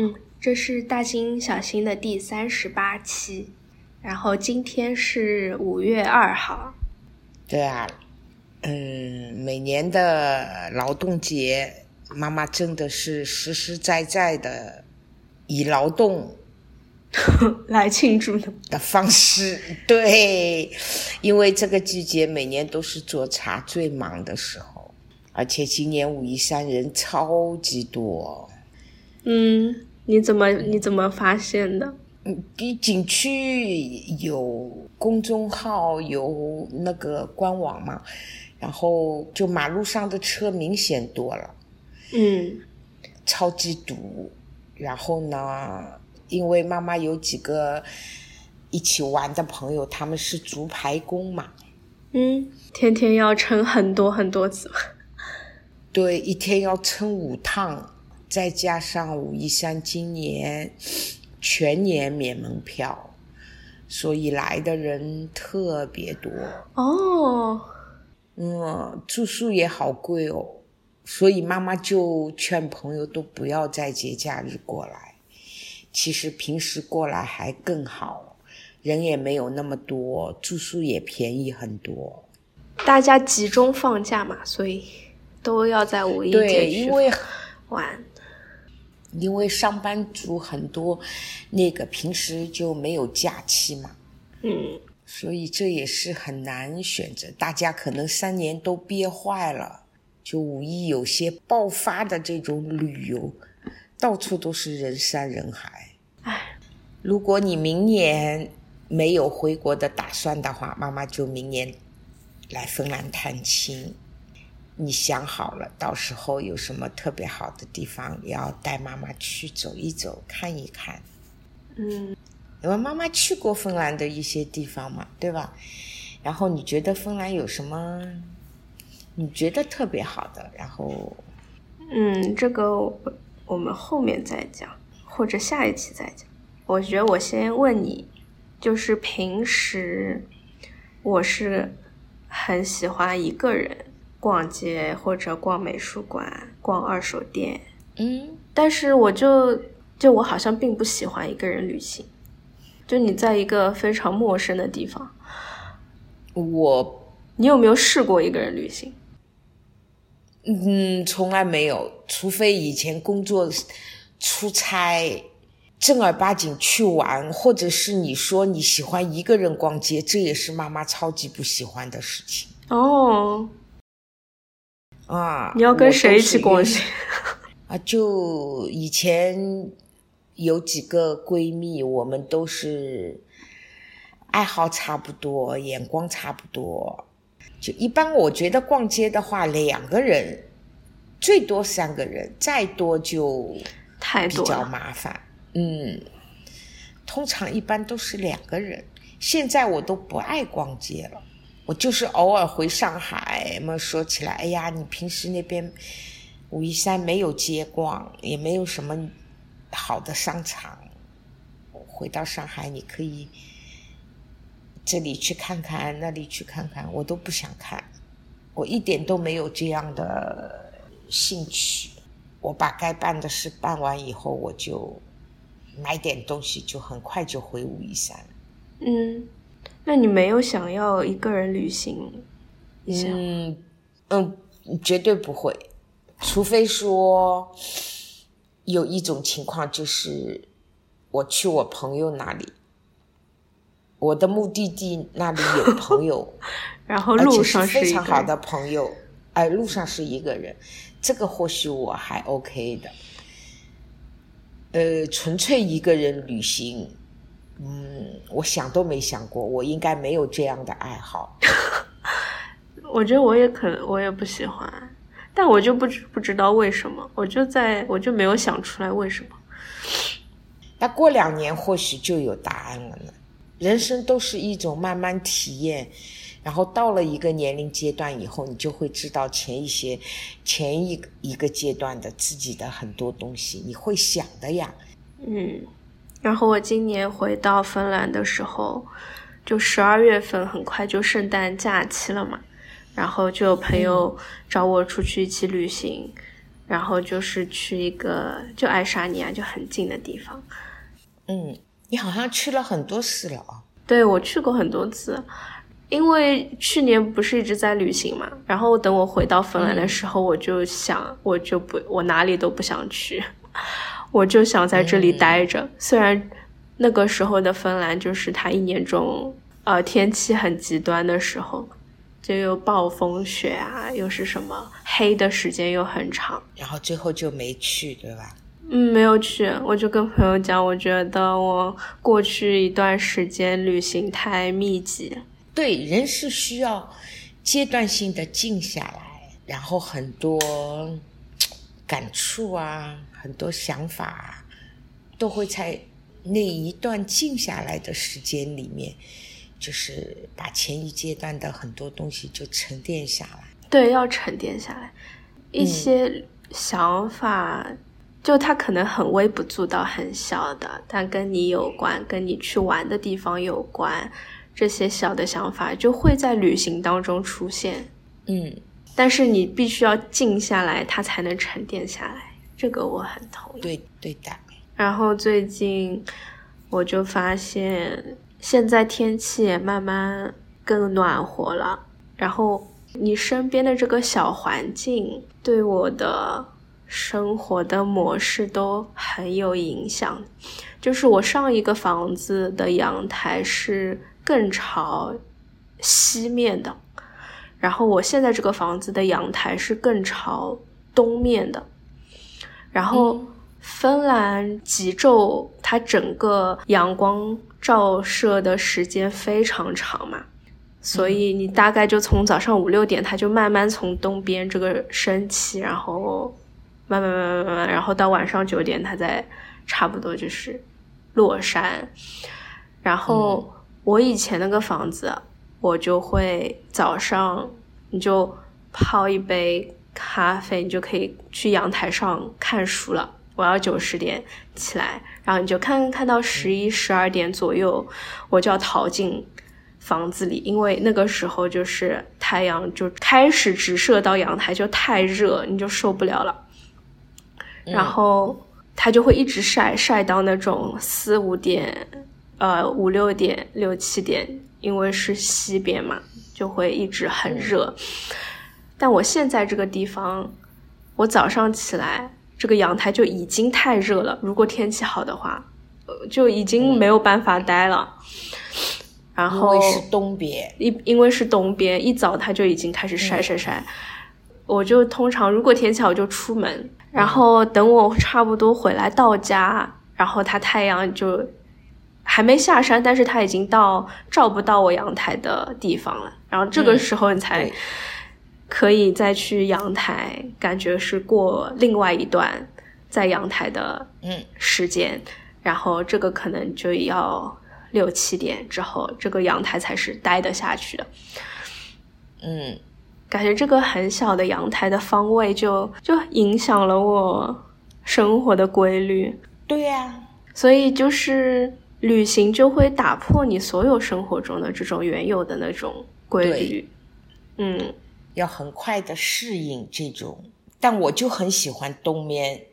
嗯，这是大新小新的第三十八期，然后今天是五月二号。对啊，嗯，每年的劳动节，妈妈真的是实实在在的以劳动 来庆祝的的方式。对，因为这个季节每年都是做茶最忙的时候，而且今年武夷山人超级多。嗯，你怎么你怎么发现的？嗯，景区有公众号，有那个官网嘛，然后就马路上的车明显多了，嗯，超级堵。然后呢，因为妈妈有几个一起玩的朋友，他们是竹排工嘛，嗯，天天要称很多很多次，对，一天要称五趟，再加上武夷山今年。全年免门票，所以来的人特别多哦。嗯，住宿也好贵哦，所以妈妈就劝朋友都不要在节假日过来。其实平时过来还更好，人也没有那么多，住宿也便宜很多。大家集中放假嘛，所以都要在五一节因为玩。因为上班族很多，那个平时就没有假期嘛，嗯，所以这也是很难选择。大家可能三年都憋坏了，就五一有些爆发的这种旅游，到处都是人山人海。唉，如果你明年没有回国的打算的话，妈妈就明年来芬兰探亲。你想好了，到时候有什么特别好的地方，要带妈妈去走一走、看一看。嗯，因为妈妈去过芬兰的一些地方嘛，对吧？然后你觉得芬兰有什么你觉得特别好的？然后，嗯，这个我们后面再讲，或者下一期再讲。我觉得我先问你，就是平时我是很喜欢一个人。逛街或者逛美术馆、逛二手店，嗯，但是我就就我好像并不喜欢一个人旅行。就你在一个非常陌生的地方，我，你有没有试过一个人旅行？嗯，从来没有，除非以前工作出差，正儿八经去玩，或者是你说你喜欢一个人逛街，这也是妈妈超级不喜欢的事情。哦。啊！你要跟谁一起逛街？啊，就以前有几个闺蜜，我们都是爱好差不多，眼光差不多。就一般，我觉得逛街的话，两个人最多三个人，再多就太多比较麻烦。嗯，通常一般都是两个人。现在我都不爱逛街了。我就是偶尔回上海嘛，说起来，哎呀，你平时那边武夷山没有街逛，也没有什么好的商场。回到上海，你可以这里去看看，那里去看看，我都不想看，我一点都没有这样的兴趣。我把该办的事办完以后，我就买点东西，就很快就回武夷山。嗯。那你没有想要一个人旅行？嗯嗯，绝对不会，除非说有一种情况，就是我去我朋友那里，我的目的地那里有朋友，然后路上是非常好的朋友，哎，路上是一个人，这个或许我还 OK 的。呃，纯粹一个人旅行。嗯，我想都没想过，我应该没有这样的爱好。我觉得我也可能，我也不喜欢，但我就不知不知道为什么，我就在我就没有想出来为什么。那过两年或许就有答案了呢。人生都是一种慢慢体验，然后到了一个年龄阶段以后，你就会知道前一些前一一个阶段的自己的很多东西，你会想的呀。嗯。然后我今年回到芬兰的时候，就十二月份，很快就圣诞假期了嘛。然后就有朋友找我出去一起旅行，然后就是去一个就爱沙尼亚就很近的地方。嗯，你好像去了很多次了啊。对，我去过很多次，因为去年不是一直在旅行嘛，然后等我回到芬兰的时候，我就想，我就不，我哪里都不想去，我就想在这里待着。虽然那个时候的芬兰就是它一年中呃天气很极端的时候，就又暴风雪啊，又是什么黑的时间又很长，然后最后就没去，对吧？嗯，没有去，我就跟朋友讲，我觉得我过去一段时间旅行太密集。对，人是需要阶段性的静下来，然后很多感触啊，很多想法都会在那一段静下来的时间里面，就是把前一阶段的很多东西就沉淀下来。对，要沉淀下来，一些想法。就它可能很微不足道、很小的，但跟你有关，跟你去玩的地方有关，这些小的想法就会在旅行当中出现。嗯，但是你必须要静下来，它才能沉淀下来。这个我很同意。对对的。然后最近我就发现，现在天气也慢慢更暖和了，然后你身边的这个小环境对我的。生活的模式都很有影响，就是我上一个房子的阳台是更朝西面的，然后我现在这个房子的阳台是更朝东面的，然后芬兰极昼它整个阳光照射的时间非常长嘛，所以你大概就从早上五六点，它就慢慢从东边这个升起，然后。慢慢慢慢慢慢，然后到晚上九点，它再差不多就是落山。然后我以前那个房子，我就会早上你就泡一杯咖啡，你就可以去阳台上看书了。我要九十点起来，然后你就看看到十一十二点左右，我就要逃进房子里，因为那个时候就是太阳就开始直射到阳台，就太热，你就受不了了。然后它就会一直晒晒到那种四五点，呃五六点六七点，因为是西边嘛，就会一直很热。但我现在这个地方，我早上起来这个阳台就已经太热了。如果天气好的话，呃就已经没有办法待了。然后因为是东边，一因为是东边，一早它就已经开始晒晒晒。我就通常如果天气好就出门。然后等我差不多回来到家，然后它太阳就还没下山，但是它已经到照不到我阳台的地方了。然后这个时候你才可以再去阳台，感觉是过另外一段在阳台的嗯时间。然后这个可能就要六七点之后，这个阳台才是待得下去的。嗯。感觉这个很小的阳台的方位就就影响了我生活的规律。对呀，所以就是旅行就会打破你所有生活中的这种原有的那种规律。嗯，要很快的适应这种。但我就很喜欢东面，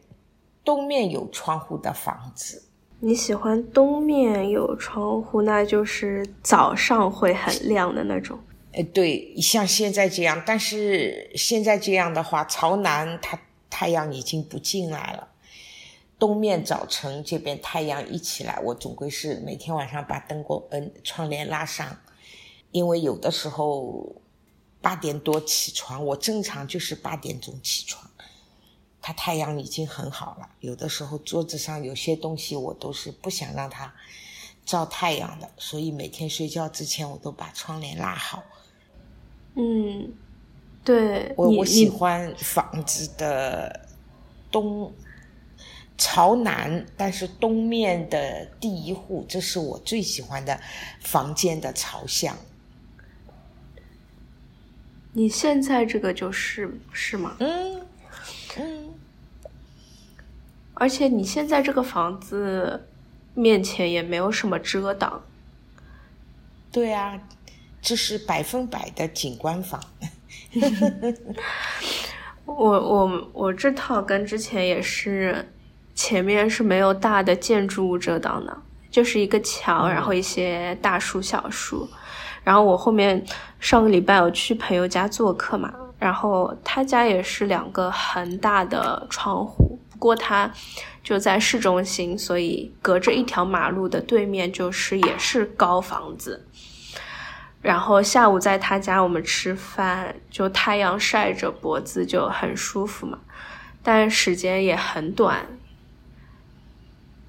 东面有窗户的房子。你喜欢东面有窗户，那就是早上会很亮的那种。呃，对，像现在这样，但是现在这样的话，朝南它太阳已经不进来了。东面早晨这边太阳一起来，我总归是每天晚上把灯光嗯窗帘拉上，因为有的时候八点多起床，我正常就是八点钟起床，它太阳已经很好了。有的时候桌子上有些东西我都是不想让它照太阳的，所以每天睡觉之前我都把窗帘拉好。嗯，对我我喜欢房子的东朝南，但是东面的第一户，这是我最喜欢的房间的朝向。你现在这个就是是吗？嗯嗯，而且你现在这个房子面前也没有什么遮挡。对啊。这是百分百的景观房。我我我这套跟之前也是，前面是没有大的建筑物遮挡的，就是一个桥，然后一些大树小树。然后我后面上个礼拜我去朋友家做客嘛，然后他家也是两个很大的窗户，不过他就在市中心，所以隔着一条马路的对面就是也是高房子。然后下午在他家我们吃饭，就太阳晒着脖子就很舒服嘛，但时间也很短，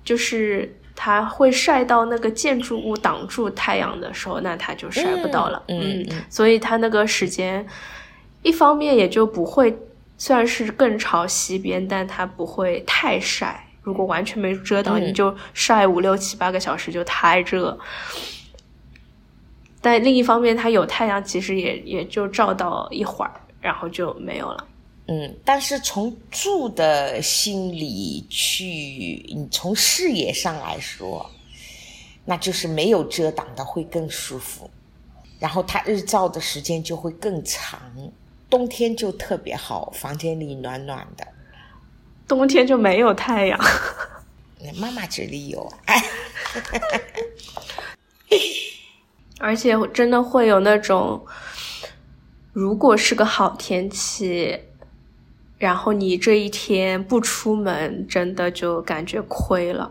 就是它会晒到那个建筑物挡住太阳的时候，那它就晒不到了。嗯嗯，所以它那个时间，一方面也就不会，虽然是更朝西边，但它不会太晒。如果完全没遮挡，你就晒五六七八个小时就太热。但另一方面，它有太阳，其实也也就照到一会儿，然后就没有了。嗯，但是从住的心理去，你从视野上来说，那就是没有遮挡的会更舒服，然后它日照的时间就会更长，冬天就特别好，房间里暖暖的。冬天就没有太阳。妈妈这里有。哎。而且真的会有那种，如果是个好天气，然后你这一天不出门，真的就感觉亏了。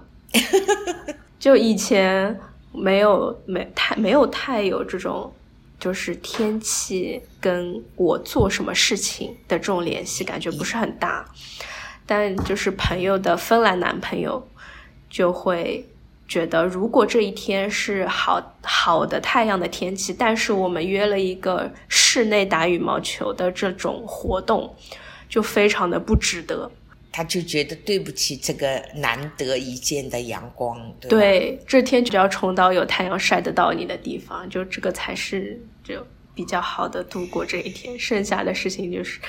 就以前没有没太没有太有这种，就是天气跟我做什么事情的这种联系，感觉不是很大。但就是朋友的芬兰男朋友就会。觉得如果这一天是好好的太阳的天气，但是我们约了一个室内打羽毛球的这种活动，就非常的不值得。他就觉得对不起这个难得一见的阳光。对，这天就要冲到有太阳晒得到你的地方，就这个才是就比较好的度过这一天。剩下的事情就是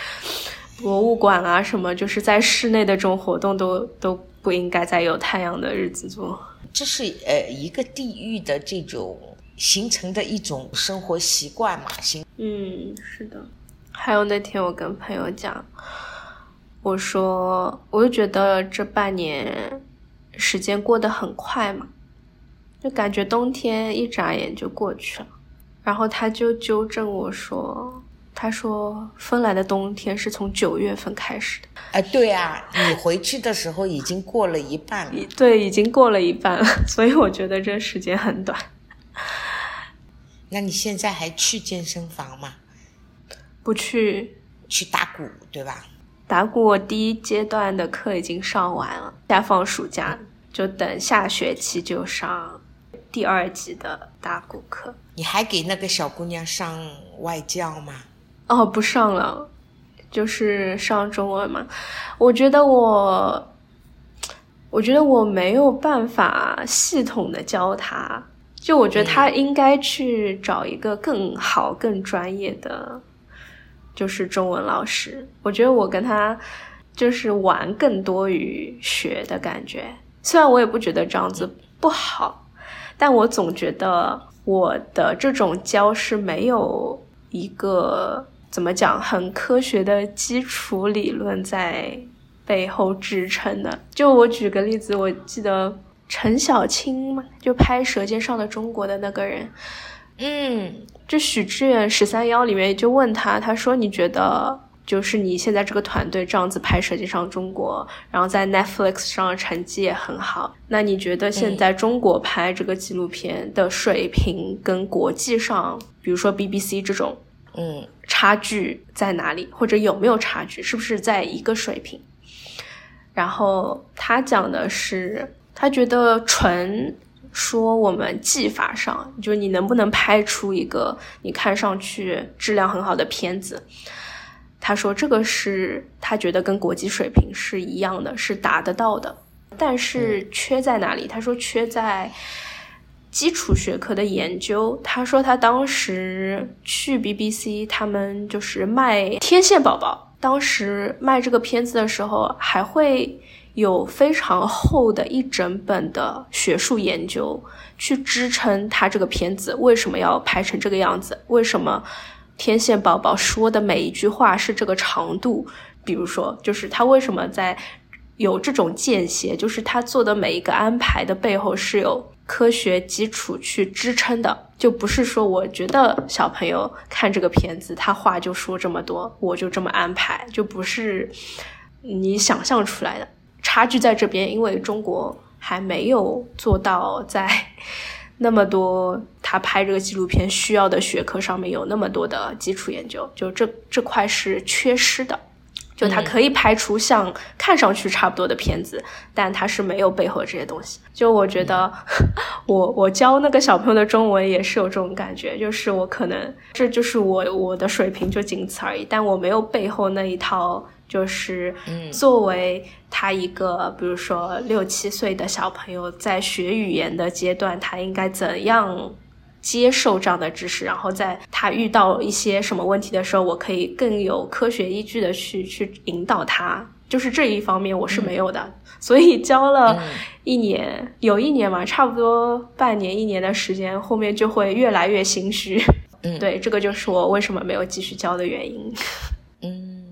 博物馆啊什么，就是在室内的这种活动都都不应该在有太阳的日子做。这是呃一个地域的这种形成的一种生活习惯嘛？行，嗯，是的。还有那天我跟朋友讲，我说我就觉得这半年时间过得很快嘛，就感觉冬天一眨眼就过去了。然后他就纠正我说。他说：“芬兰的冬天是从九月份开始的。”哎，对啊，你回去的时候已经过了一半了。对，已经过了一半了，所以我觉得这时间很短。那你现在还去健身房吗？不去，去打鼓对吧？打鼓，我第一阶段的课已经上完了，下放暑假，就等下学期就上第二级的打鼓课。你还给那个小姑娘上外教吗？哦，不上了，就是上中文嘛。我觉得我，我觉得我没有办法系统的教她，就我觉得他应该去找一个更好、更专业的，就是中文老师。我觉得我跟他就是玩更多于学的感觉。虽然我也不觉得这样子不好，但我总觉得我的这种教是没有一个。怎么讲？很科学的基础理论在背后支撑的。就我举个例子，我记得陈小青嘛，就拍《舌尖上的中国》的那个人，嗯，就许志远十三幺里面就问他，他说：“你觉得就是你现在这个团队这样子拍《舌尖上中国》，然后在 Netflix 上成绩也很好，那你觉得现在中国拍这个纪录片的水平跟国际上，比如说 BBC 这种？”嗯，差距在哪里，或者有没有差距，是不是在一个水平？然后他讲的是，他觉得纯说我们技法上，就是你能不能拍出一个你看上去质量很好的片子？他说这个是他觉得跟国际水平是一样的，是达得到的，但是缺在哪里？他说缺在。基础学科的研究，他说他当时去 BBC，他们就是卖《天线宝宝》，当时卖这个片子的时候，还会有非常厚的一整本的学术研究去支撑他这个片子为什么要拍成这个样子，为什么《天线宝宝》说的每一句话是这个长度，比如说，就是他为什么在有这种间歇，就是他做的每一个安排的背后是有科学基础去支撑的，就不是说我觉得小朋友看这个片子，他话就说这么多，我就这么安排，就不是你想象出来的。差距在这边，因为中国还没有做到在那么多他拍这个纪录片需要的学科上面有那么多的基础研究，就这这块是缺失的。就他可以拍出像看上去差不多的片子，但他是没有背后这些东西。就我觉得，我我教那个小朋友的中文也是有这种感觉，就是我可能这就是我我的水平就仅此而已，但我没有背后那一套，就是作为他一个比如说六七岁的小朋友在学语言的阶段，他应该怎样。接受这样的知识，然后在他遇到一些什么问题的时候，我可以更有科学依据的去去引导他。就是这一方面我是没有的，所以教了一年，有一年嘛，差不多半年一年的时间，后面就会越来越心虚。嗯，对，这个就是我为什么没有继续教的原因。嗯，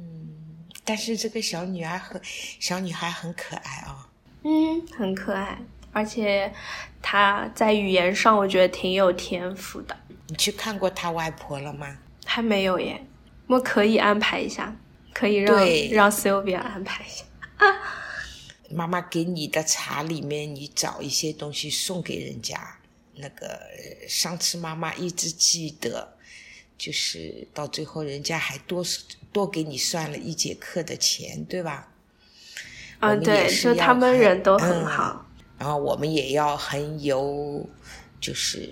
但是这个小女孩很小女孩很可爱啊。嗯，很可爱。而且他在语言上，我觉得挺有天赋的。你去看过他外婆了吗？还没有耶，我可以安排一下，可以让让 Sylvia 安排一下。妈妈给你的茶里面，你找一些东西送给人家。那个上次妈妈一直记得，就是到最后人家还多多给你算了一节课的钱，对吧？嗯，对，就他们人都很好。然后我们也要很有，就是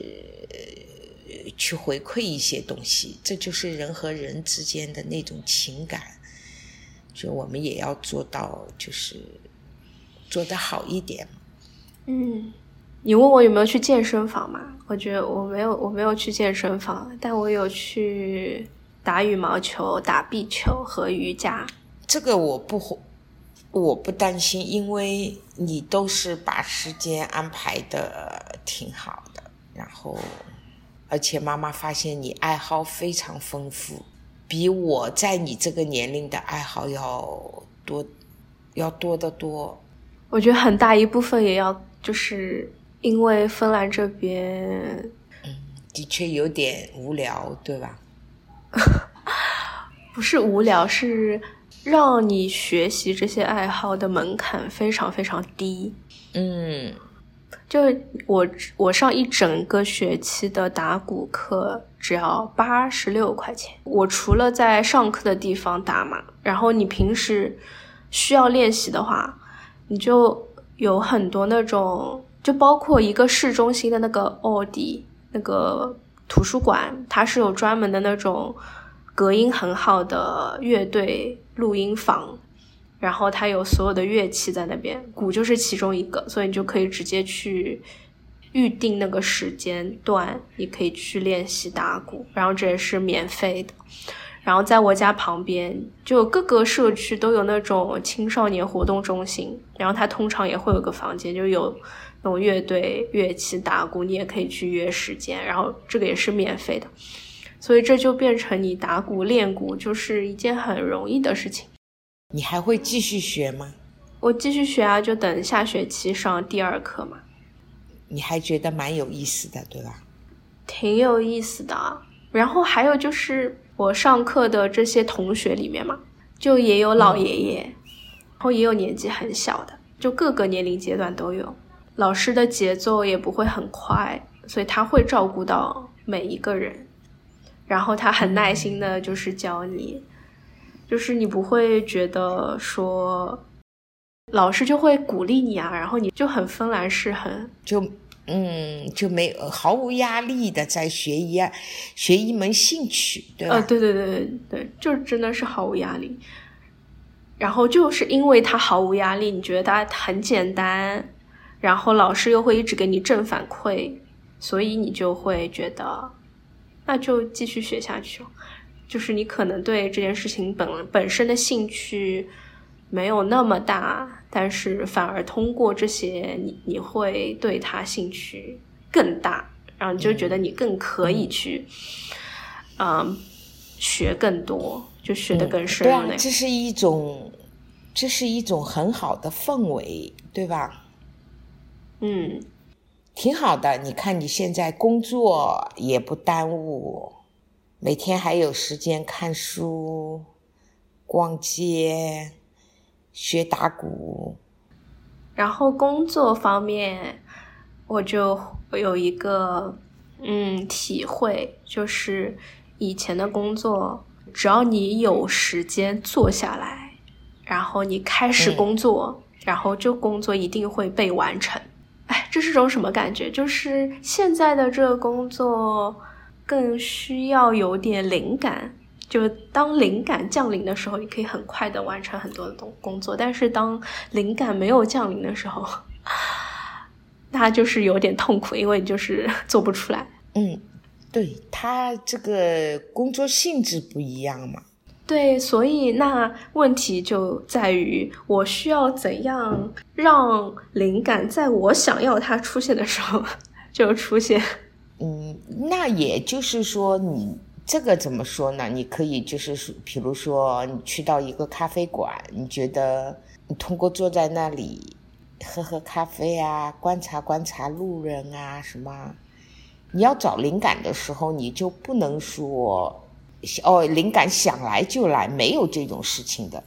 去回馈一些东西，这就是人和人之间的那种情感，就我们也要做到，就是做得好一点。嗯，你问我有没有去健身房嘛？我觉得我没有，我没有去健身房，但我有去打羽毛球、打壁球和瑜伽。这个我不。我不担心，因为你都是把时间安排的挺好的，然后，而且妈妈发现你爱好非常丰富，比我在你这个年龄的爱好要多，要多得多。我觉得很大一部分也要就是因为芬兰这边，嗯，的确有点无聊，对吧？不是无聊，是。让你学习这些爱好的门槛非常非常低，嗯，就我我上一整个学期的打鼓课只要八十六块钱，我除了在上课的地方打嘛，然后你平时需要练习的话，你就有很多那种，就包括一个市中心的那个奥迪那个图书馆，它是有专门的那种隔音很好的乐队。录音房，然后它有所有的乐器在那边，鼓就是其中一个，所以你就可以直接去预定那个时间段，你可以去练习打鼓，然后这也是免费的。然后在我家旁边，就各个社区都有那种青少年活动中心，然后它通常也会有个房间，就有那种乐队乐器打鼓，你也可以去约时间，然后这个也是免费的。所以这就变成你打鼓练鼓就是一件很容易的事情。你还会继续学吗？我继续学啊，就等下学期上第二课嘛。你还觉得蛮有意思的，对吧？挺有意思的。然后还有就是我上课的这些同学里面嘛，就也有老爷爷，然后也有年纪很小的，就各个年龄阶段都有。老师的节奏也不会很快，所以他会照顾到每一个人。然后他很耐心的，就是教你，就是你不会觉得说，老师就会鼓励你啊，然后你就很芬兰式，很就嗯就没毫无压力的在学一样学一门兴趣，对吧？呃，对对对对对，就真的是毫无压力。然后就是因为他毫无压力，你觉得他很简单，然后老师又会一直给你正反馈，所以你就会觉得。那就继续学下去就是你可能对这件事情本本身的兴趣没有那么大，但是反而通过这些，你你会对他兴趣更大，然后你就觉得你更可以去，嗯，学更多，就学的更深对啊这是一种，这是一种很好的氛围，对吧？嗯挺好的。你看你现在工作也不耽误，每天还有时间看书、逛街、学打鼓。然后工作方面，我就有一个嗯体会，就是以前的工作，只要你有时间坐下来，然后你开始嗯工作，然后这工作一定会被完成。这是种什么感觉？就是现在的这个工作更需要有点灵感。就当灵感降临的时候，你可以很快的完成很多的工工作，但是当灵感没有降临的时候，那就是有点痛苦，因为你就是 做不出来。嗯，对他这个工作性质不一样嘛。对，所以那问题就在于，我需要怎样让灵感在我想要它出现的时候 就出现。嗯，那也就是说你。这个怎么说呢？你可以就是说，比如说你去到一个咖啡馆，你觉得你通过坐在那里喝喝咖啡啊，观察观察路人啊什么，你要找灵感的时候，你就不能说哦，灵感想来就来，没有这种事情的。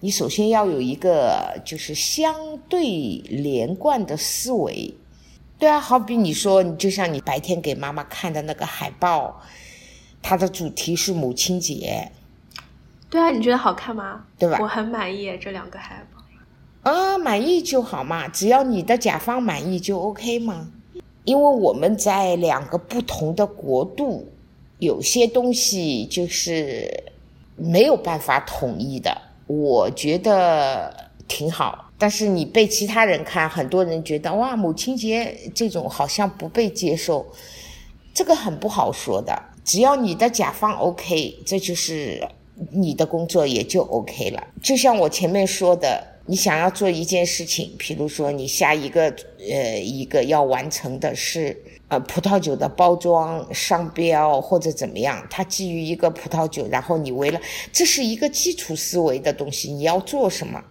你首先要有一个就是相对连贯的思维。对啊，好比你说，你就像你白天给妈妈看的那个海报。它的主题是母亲节，对啊，你觉得好看吗？对吧？我很满意这两个海报。啊，满意就好嘛，只要你的甲方满意就 OK 嘛。因为我们在两个不同的国度，有些东西就是没有办法统一的。我觉得挺好，但是你被其他人看，很多人觉得哇，母亲节这种好像不被接受，这个很不好说的。只要你的甲方 OK，这就是你的工作也就 OK 了。就像我前面说的，你想要做一件事情，比如说你下一个呃一个要完成的是呃葡萄酒的包装、商标或者怎么样，它基于一个葡萄酒，然后你为了这是一个基础思维的东西，你要做什么，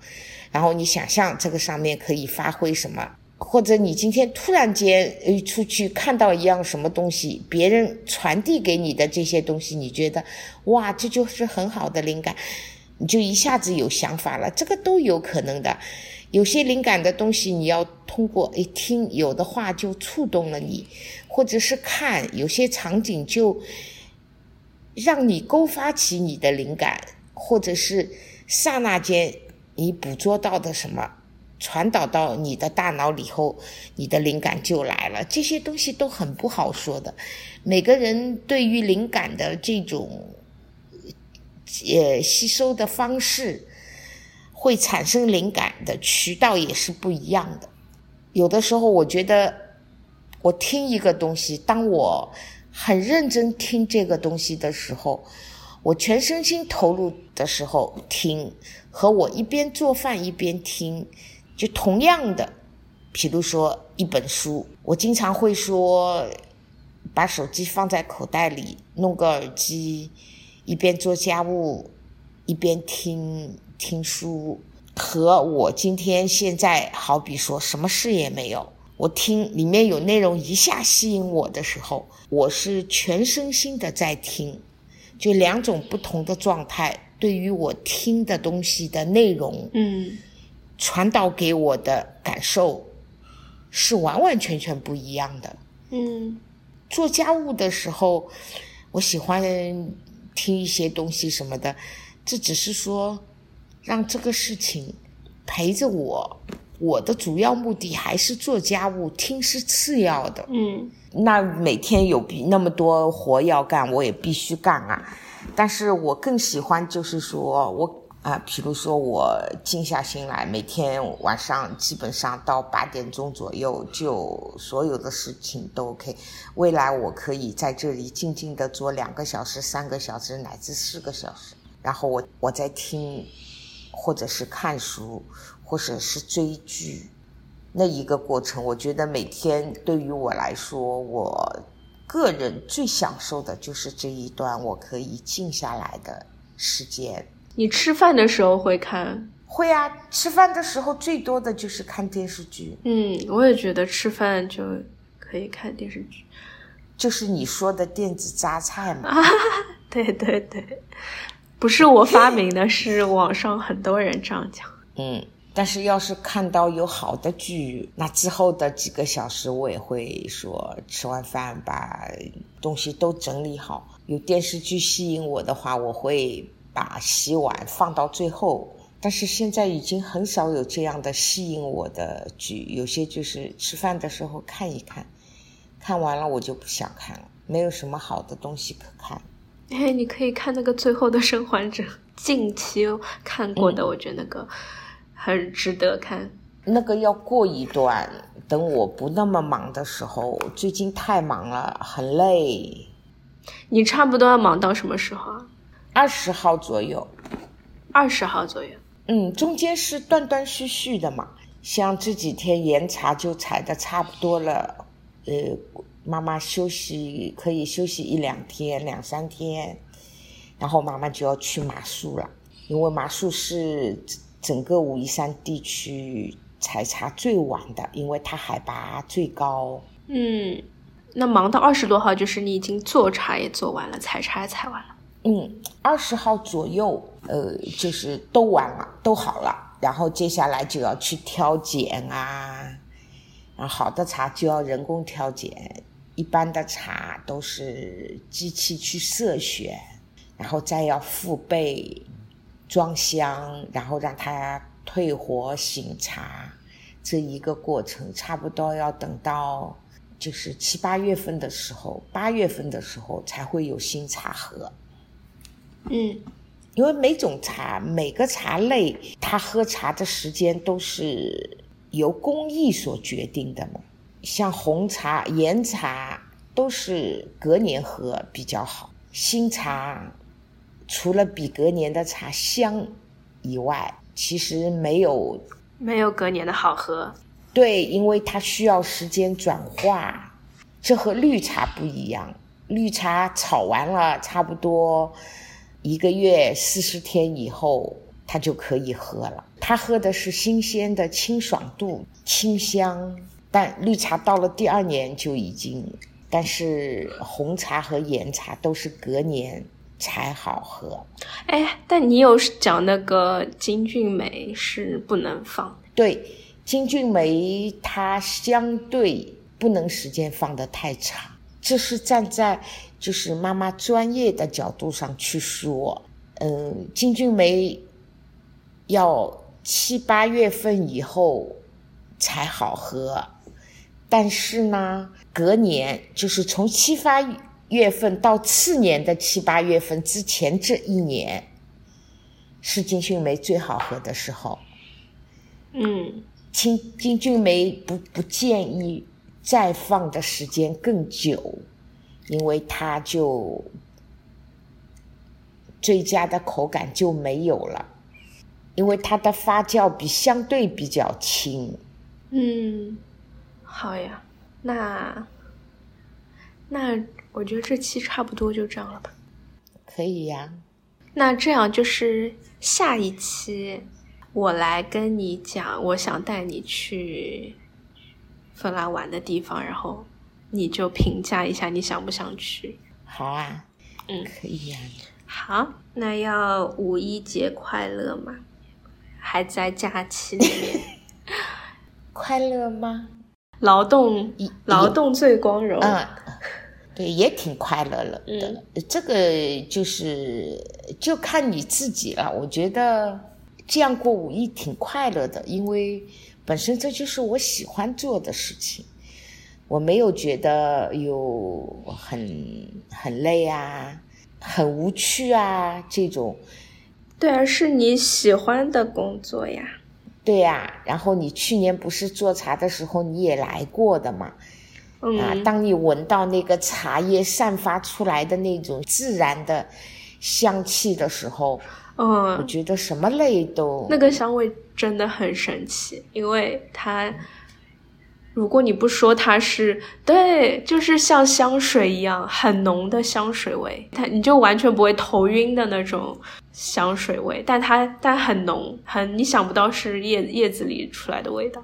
然后你想象这个上面可以发挥什么。或者你今天突然间呃出去看到一样什么东西，别人传递给你的这些东西，你觉得哇，这就是很好的灵感，你就一下子有想法了，这个都有可能的。有些灵感的东西，你要通过一听有的话就触动了你，或者是看有些场景就让你勾发起你的灵感，或者是刹那间你捕捉到的什么。传导到你的大脑里后，你的灵感就来了。这些东西都很不好说的。每个人对于灵感的这种呃吸收的方式，会产生灵感的渠道也是不一样的。有的时候，我觉得我听一个东西，当我很认真听这个东西的时候，我全身心投入的时候听，和我一边做饭一边听。就同样的，比如说一本书，我经常会说，把手机放在口袋里，弄个耳机，一边做家务，一边听听书。和我今天现在好比说什么事也没有，我听里面有内容一下吸引我的时候，我是全身心的在听，就两种不同的状态，对于我听的东西的内容，嗯。传导给我的感受是完完全全不一样的。嗯，做家务的时候，我喜欢听一些东西什么的，这只是说让这个事情陪着我。我的主要目的还是做家务，听是次要的。嗯，那每天有比那么多活要干，我也必须干啊。但是我更喜欢就是说我。啊，比如说我静下心来，每天晚上基本上到八点钟左右，就所有的事情都 OK。未来我可以在这里静静的做两个小时、三个小时乃至四个小时，然后我我在听，或者是看书，或者是追剧，那一个过程，我觉得每天对于我来说，我个人最享受的就是这一段我可以静下来的时间。你吃饭的时候会看？会啊，吃饭的时候最多的就是看电视剧。嗯，我也觉得吃饭就可以看电视剧，就是你说的电子榨菜嘛。对 对对，不是我发明的，是网上很多人这样讲。嗯，但是要是看到有好的剧，那之后的几个小时我也会说，吃完饭把东西都整理好。有电视剧吸引我的话，我会把洗碗放到最后。但是现在已经很少有这样的吸引我的剧，有些就是吃饭的时候看一看，看完了我就不想看了，没有什么好的东西可看。哎，你可以看那个《最后的生还者》，近期看过的，我觉得那个很值得看。那个要过一段，等我不那么忙的时候，最近太忙了，很累。你差不多要忙到什么时候啊？二十号左右。二十号左右。嗯，中间是断断续续的嘛。像这几天盐茶就采的差不多了，呃。妈妈休息可以休息一两天、两三天，然后妈妈就要去马术了，因为马术是整个武夷山地区采茶最晚的，因为它海拔最高。嗯，那忙到二十多号，就是你已经做茶也做完了，采茶也采完了。嗯，二十号左右，呃，就是都完了，都好了，然后接下来就要去挑拣啊，啊，好的茶就要人工挑拣。一般的茶都是机器去色选，然后再要复焙、装箱，然后让它退火醒茶，这一个过程差不多要等到就是七八月份的时候，八月份的时候才会有新茶喝。嗯，因为每种茶、每个茶类，它喝茶的时间都是由工艺所决定的嘛。像红茶、岩茶都是隔年喝比较好。新茶除了比隔年的茶香以外，其实没有没有隔年的好喝。对，因为它需要时间转化，这和绿茶不一样。绿茶炒完了，差不多一个月四十天以后，它就可以喝了。它喝的是新鲜的清爽度、清香。但绿茶到了第二年就已经，但是红茶和岩茶都是隔年才好喝。哎，但你有讲那个金骏眉是不能放？对，金骏眉它相对不能时间放得太长，这是站在就是妈妈专业的角度上去说。嗯，金骏眉要七八月份以后才好喝。但是呢，隔年就是从七八月份到次年的七八月份之前这一年，是金骏眉最好喝的时候。嗯，金金骏眉不不建议再放的时间更久，因为它就最佳的口感就没有了，因为它的发酵比相对比较轻。嗯。好呀，那那我觉得这期差不多就这样了吧？可以呀。那这样就是下一期我来跟你讲，我想带你去芬兰玩的地方，然后你就评价一下你想不想去。好啊，嗯，可以呀。好，那要五一节快乐吗？还在假期里面，快乐吗？劳动，劳动最光荣。嗯，对，也挺快乐了的。这个就是就看你自己了。我觉得这样过五一挺快乐的，因为本身这就是我喜欢做的事情。我没有觉得有很很累啊，很无趣啊这种。对啊，是你喜欢的工作呀。对呀，然后你去年不是做茶的时候你也来过的嘛？啊，当你闻到那个茶叶散发出来的那种自然的香气的时候，嗯，我觉得什么类都那个香味真的很神奇，因为它如果你不说它是对，就是像香水一样很浓的香水味，它你就完全不会头晕的那种香水味，但它但很浓，很你想不到是叶叶子里出来的味道。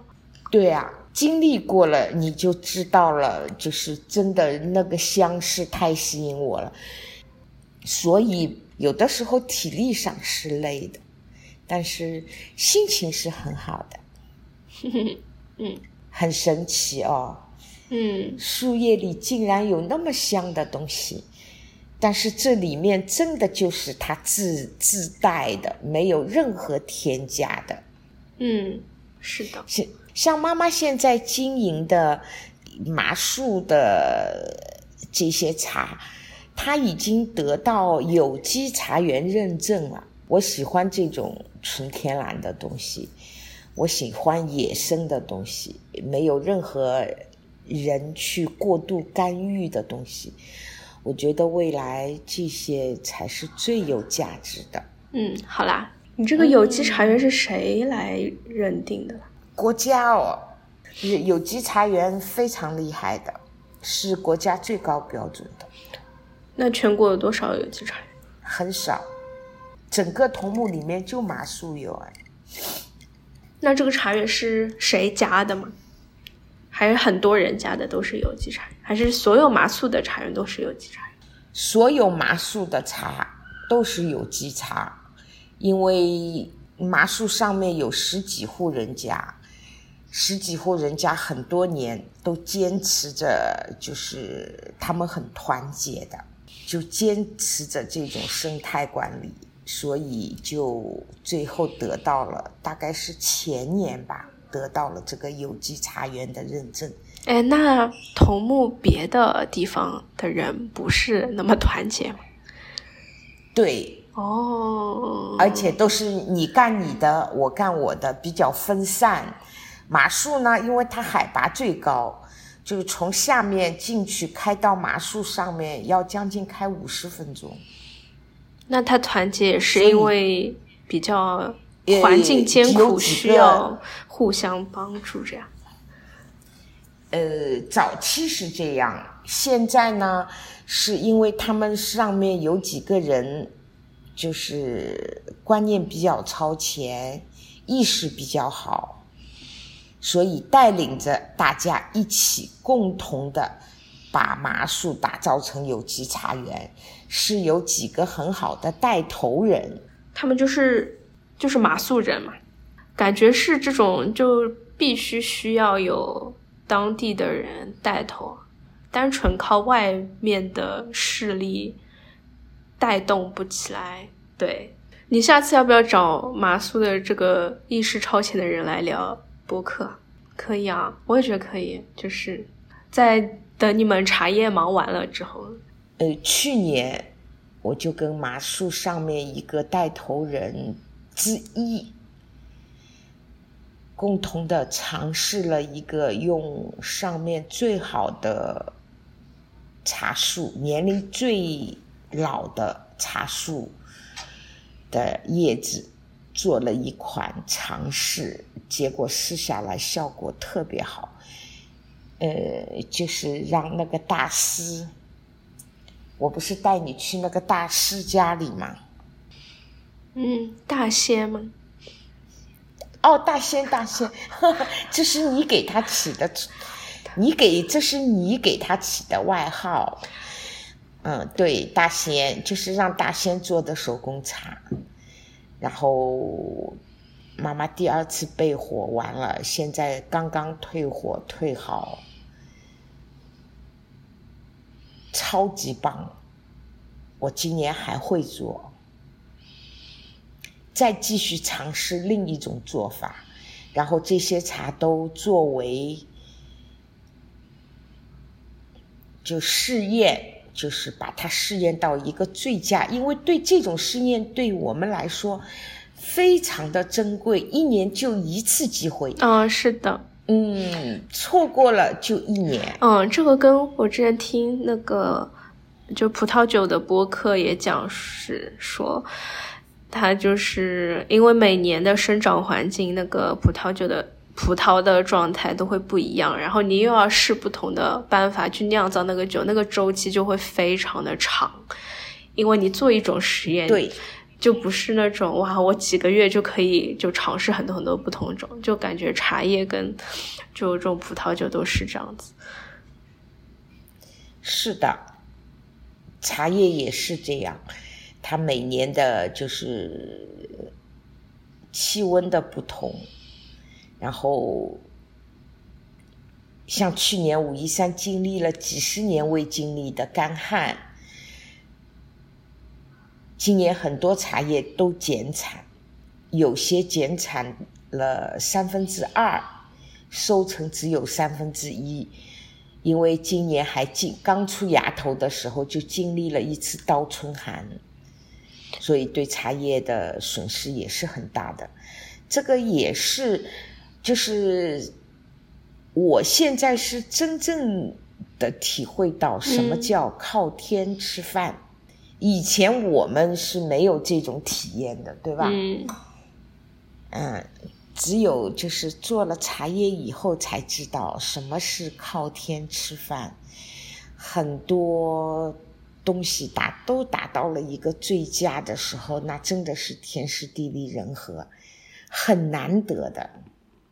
对啊，经历过了你就知道了，就是真的那个香是太吸引我了，所以有的时候体力上是累的，但是心情是很好的。嗯很神奇哦，嗯树叶里竟然有那么香的东西，但是这里面真的就是它自自带的，没有任何添加的。嗯，是的，像像妈妈现在经营的麻树的这些茶，它已经得到有机茶园认证了。我喜欢这种纯天然的东西。我喜欢野生的东西，没有任何人去过度干预的东西。我觉得未来这些才是最有价值的。嗯，好啦，你这个有机茶园是谁来认定的？国家哦，有有机茶园非常厉害的，是国家最高标准的。那全国有多少有机茶园？很少，整个桐木里面就马树有哎。那这个茶园是谁家的吗？还是很多人家的都是有机茶园？还是所有麻树的茶园都是有机茶园？所有麻树的茶都是有机茶，因为麻树上面有十几户人家，十几户人家很多年都坚持着，就是他们很团结的，就坚持着这种生态管理。所以就最后得到了，大概是前年吧，得到了这个有机茶园的认证。哎，那桐木别的地方的人不是那么团结吗？对，哦，而且都是你干你的，我干我的，比较分散。马术呢，因为它海拔最高，就是从下面进去开到马术上面要将近开五十分钟。那他团结也是因为比较环境艰苦，需要互相帮助这样。呃，早期是这样，现在呢，是因为他们上面有几个人，就是观念比较超前，意识比较好，所以带领着大家一起共同的把麻树打造成有机茶园。是有几个很好的带头人，他们就是就是麻树人嘛，感觉是这种就必须需要有当地的人带头，单纯靠外面的势力带动不起来。对你下次要不要找马苏的这个意识超前的人来聊博客？可以啊，我也觉得可以，就是在等你们茶叶忙完了之后。呃，去年我就跟马树上面一个带头人之一，共同的尝试了一个用上面最好的茶树，年龄最老的茶树的叶子，做了一款尝试，结果试下来效果特别好。呃，就是让那个大师。我不是带你去那个大师家里吗？嗯，大仙吗？哦，大仙，大仙，这是你给他起的，你给这是你给他起的外号。嗯，对，大仙就是让大仙做的手工茶。然后妈妈第二次备火完了，现在刚刚退火退好。超级棒！我今年还会做，再继续尝试另一种做法，然后这些茶都作为就试验，就是把它试验到一个最佳，因为对这种试验对我们来说非常的珍贵，一年就一次机会。嗯，是的。嗯，错过了就一年。嗯，这个跟我之前听那个就葡萄酒的播客也讲是说，它就是因为每年的生长环境，那个葡萄酒的葡萄的状态都会不一样，然后你又要试不同的办法去酿造那个酒，那个周期就会非常的长，因为你做一种实验，对，就不是那种哇，我几个月就可以就尝试很多很多不同种，就感觉茶叶跟就这种葡萄酒都是这样子。是的，茶叶也是这样，它每年的就是气温的不同。然后，像去年武夷山经历了几十年未经历的干旱，今年很多茶叶都减产，有些减产了三分之二，收成只有三分之一，因为今年还经刚出芽头的时候就经历了一次倒春寒，所以对茶叶的损失也是很大的，这个也是。就是我现在是真正的体会到什么叫靠天吃饭，以前我们是没有这种体验的，对吧？嗯，嗯，只有就是做了茶叶以后才知道什么是靠天吃饭，很多东西打都达到了一个最佳的时候，那真的是天时地利人和，很难得的。